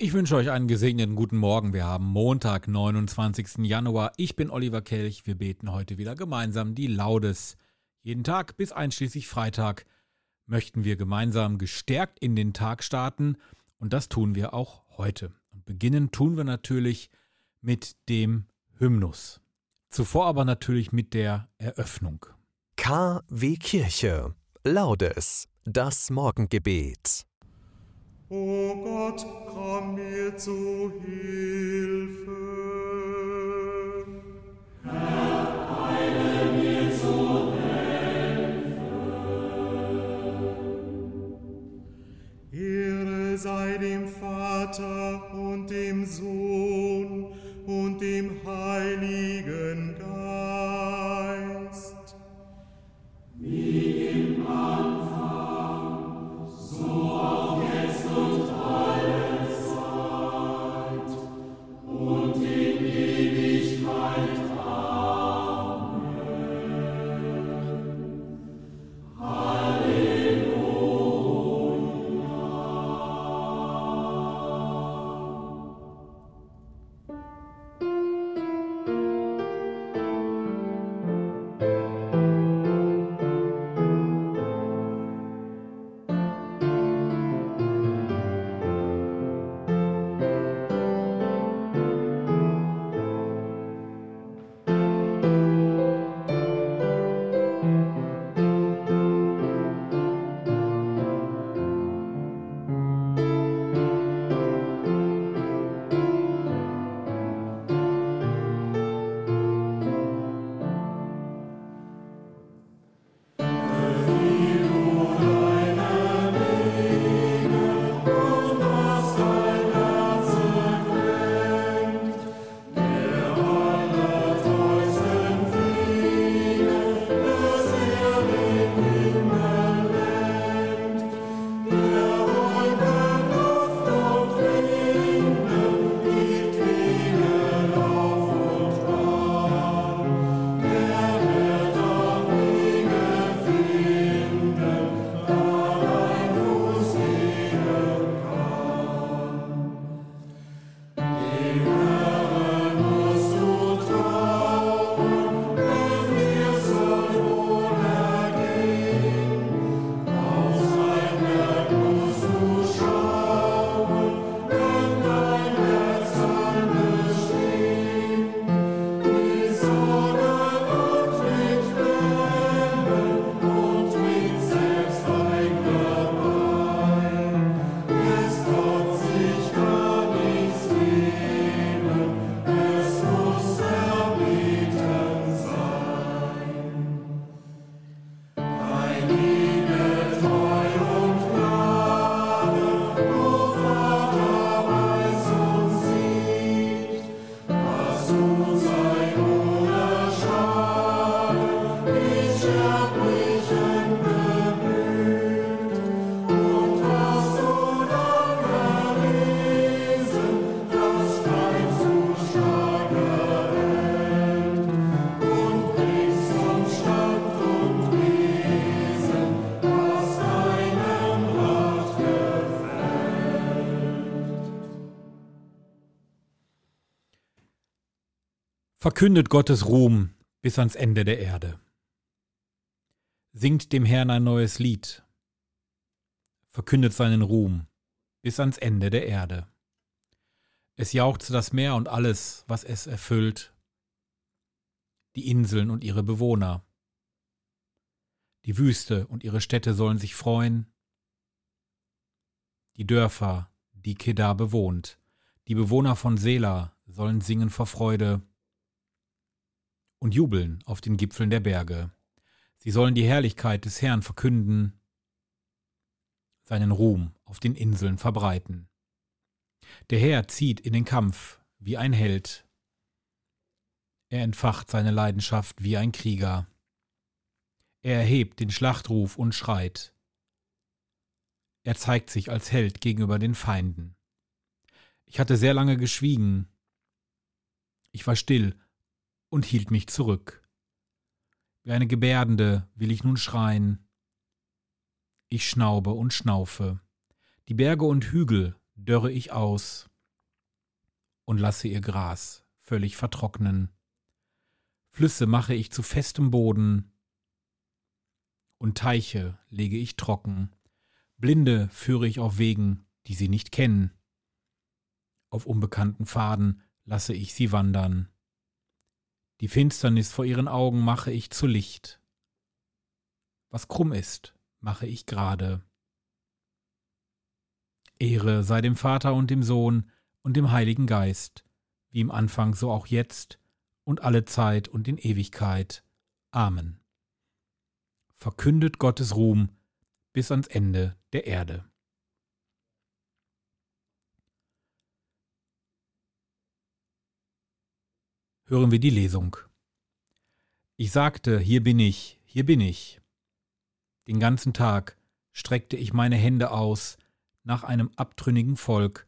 Ich wünsche euch einen gesegneten guten Morgen. Wir haben Montag, 29. Januar. Ich bin Oliver Kelch. Wir beten heute wieder gemeinsam die Laudes. Jeden Tag bis einschließlich Freitag möchten wir gemeinsam gestärkt in den Tag starten und das tun wir auch heute. Und beginnen tun wir natürlich mit dem Hymnus. Zuvor aber natürlich mit der Eröffnung. KW Kirche. Laudes. Das Morgengebet. O Gott, komm mir zu Hilfe. Herr, eile mir zu Hilfe. Ehre sei dem Vater und dem Sohn und dem Heiligen Verkündet Gottes Ruhm bis ans Ende der Erde. Singt dem Herrn ein neues Lied. Verkündet seinen Ruhm bis ans Ende der Erde. Es jauchze das Meer und alles, was es erfüllt, die Inseln und ihre Bewohner. Die Wüste und ihre Städte sollen sich freuen, die Dörfer, die Kedar bewohnt, die Bewohner von Sela sollen singen vor Freude und jubeln auf den Gipfeln der Berge. Sie sollen die Herrlichkeit des Herrn verkünden, seinen Ruhm auf den Inseln verbreiten. Der Herr zieht in den Kampf wie ein Held. Er entfacht seine Leidenschaft wie ein Krieger. Er erhebt den Schlachtruf und schreit. Er zeigt sich als Held gegenüber den Feinden. Ich hatte sehr lange geschwiegen. Ich war still und hielt mich zurück. Wie eine Gebärdende will ich nun schreien. Ich schnaube und schnaufe. Die Berge und Hügel dörre ich aus und lasse ihr Gras völlig vertrocknen. Flüsse mache ich zu festem Boden und Teiche lege ich trocken. Blinde führe ich auf Wegen, die sie nicht kennen. Auf unbekannten Pfaden lasse ich sie wandern. Die Finsternis vor ihren Augen mache ich zu Licht. Was krumm ist, mache ich gerade. Ehre sei dem Vater und dem Sohn und dem Heiligen Geist, wie im Anfang so auch jetzt und alle Zeit und in Ewigkeit. Amen. Verkündet Gottes Ruhm bis ans Ende der Erde. Hören wir die Lesung. Ich sagte, hier bin ich, hier bin ich. Den ganzen Tag streckte ich meine Hände aus nach einem abtrünnigen Volk,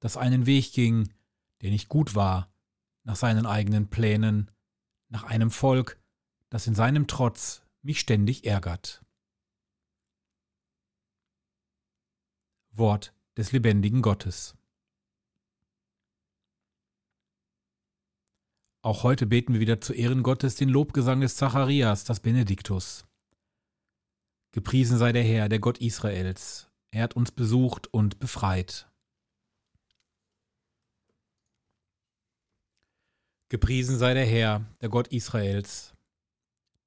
das einen Weg ging, der nicht gut war, nach seinen eigenen Plänen, nach einem Volk, das in seinem Trotz mich ständig ärgert. Wort des lebendigen Gottes. Auch heute beten wir wieder zu Ehren Gottes den Lobgesang des Zacharias, das Benediktus. Gepriesen sei der Herr, der Gott Israels. Er hat uns besucht und befreit. Gepriesen sei der Herr, der Gott Israels.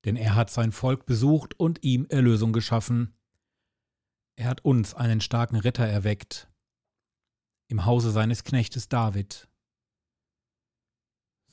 Denn er hat sein Volk besucht und ihm Erlösung geschaffen. Er hat uns einen starken Retter erweckt. Im Hause seines Knechtes David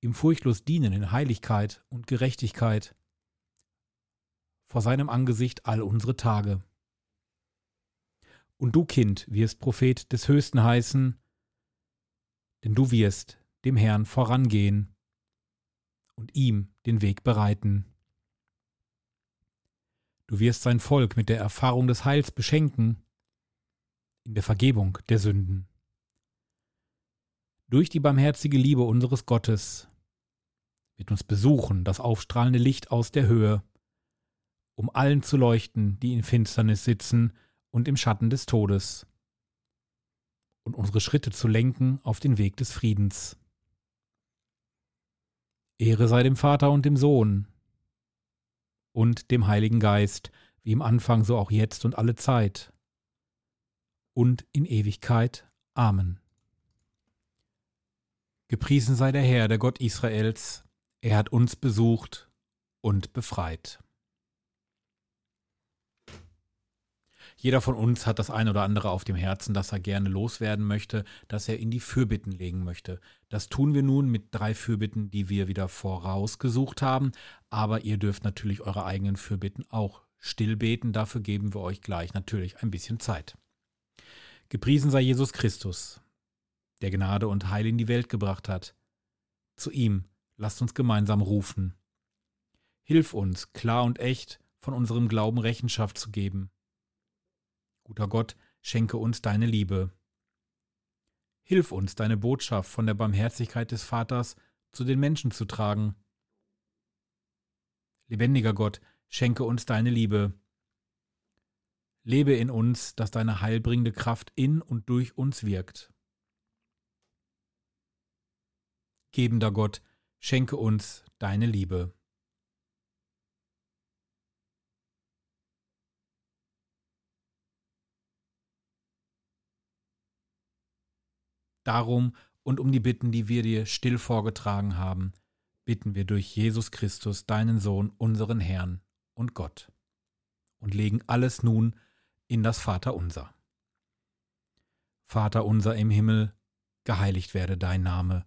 ihm furchtlos dienen in Heiligkeit und Gerechtigkeit vor seinem Angesicht all unsere Tage. Und du, Kind, wirst Prophet des Höchsten heißen, denn du wirst dem Herrn vorangehen und ihm den Weg bereiten. Du wirst sein Volk mit der Erfahrung des Heils beschenken, in der Vergebung der Sünden. Durch die barmherzige Liebe unseres Gottes wird uns besuchen, das aufstrahlende Licht aus der Höhe, um allen zu leuchten, die in Finsternis sitzen und im Schatten des Todes, und unsere Schritte zu lenken auf den Weg des Friedens. Ehre sei dem Vater und dem Sohn und dem Heiligen Geist, wie im Anfang so auch jetzt und alle Zeit und in Ewigkeit. Amen. Gepriesen sei der Herr, der Gott Israels, er hat uns besucht und befreit. Jeder von uns hat das eine oder andere auf dem Herzen, das er gerne loswerden möchte, das er in die Fürbitten legen möchte. Das tun wir nun mit drei Fürbitten, die wir wieder vorausgesucht haben, aber ihr dürft natürlich eure eigenen Fürbitten auch still beten, dafür geben wir euch gleich natürlich ein bisschen Zeit. Gepriesen sei Jesus Christus, der Gnade und Heil in die Welt gebracht hat. Zu ihm Lasst uns gemeinsam rufen. Hilf uns, klar und echt von unserem Glauben Rechenschaft zu geben. Guter Gott, schenke uns deine Liebe. Hilf uns, deine Botschaft von der Barmherzigkeit des Vaters zu den Menschen zu tragen. Lebendiger Gott, schenke uns deine Liebe. Lebe in uns, dass deine heilbringende Kraft in und durch uns wirkt. Gebender Gott, schenke uns deine Liebe. Darum und um die Bitten, die wir dir still vorgetragen haben, bitten wir durch Jesus Christus, deinen Sohn, unseren Herrn und Gott, und legen alles nun in das Vaterunser. Vater unser im Himmel, geheiligt werde dein Name,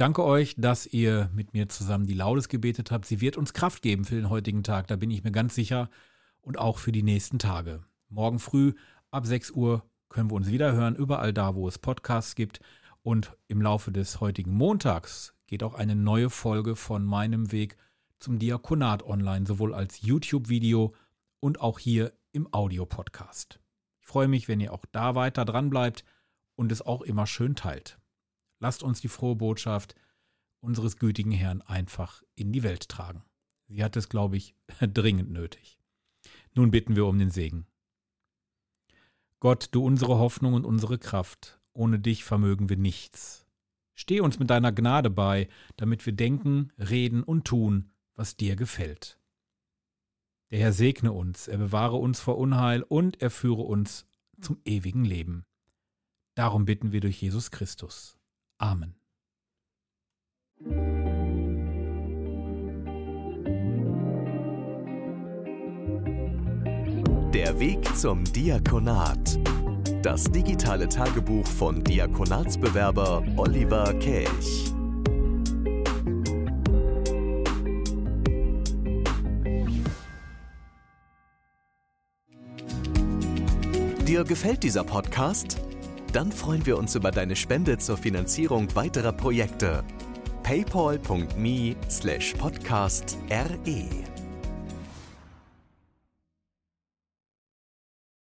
Danke euch, dass ihr mit mir zusammen die Laudes gebetet habt. Sie wird uns Kraft geben für den heutigen Tag, da bin ich mir ganz sicher, und auch für die nächsten Tage. Morgen früh ab 6 Uhr können wir uns wieder hören, überall da, wo es Podcasts gibt. Und im Laufe des heutigen Montags geht auch eine neue Folge von meinem Weg zum Diakonat online, sowohl als YouTube-Video und auch hier im Audiopodcast. Ich freue mich, wenn ihr auch da weiter dran bleibt und es auch immer schön teilt. Lasst uns die frohe Botschaft unseres gütigen Herrn einfach in die Welt tragen. Sie hat es, glaube ich, dringend nötig. Nun bitten wir um den Segen. Gott, du unsere Hoffnung und unsere Kraft, ohne dich vermögen wir nichts. Steh uns mit deiner Gnade bei, damit wir denken, reden und tun, was dir gefällt. Der Herr segne uns, er bewahre uns vor Unheil und er führe uns zum ewigen Leben. Darum bitten wir durch Jesus Christus. Amen. Der Weg zum Diakonat. Das digitale Tagebuch von Diakonatsbewerber Oliver Kelch. Dir gefällt dieser Podcast? Dann freuen wir uns über deine Spende zur Finanzierung weiterer Projekte. paypal.me/podcast/re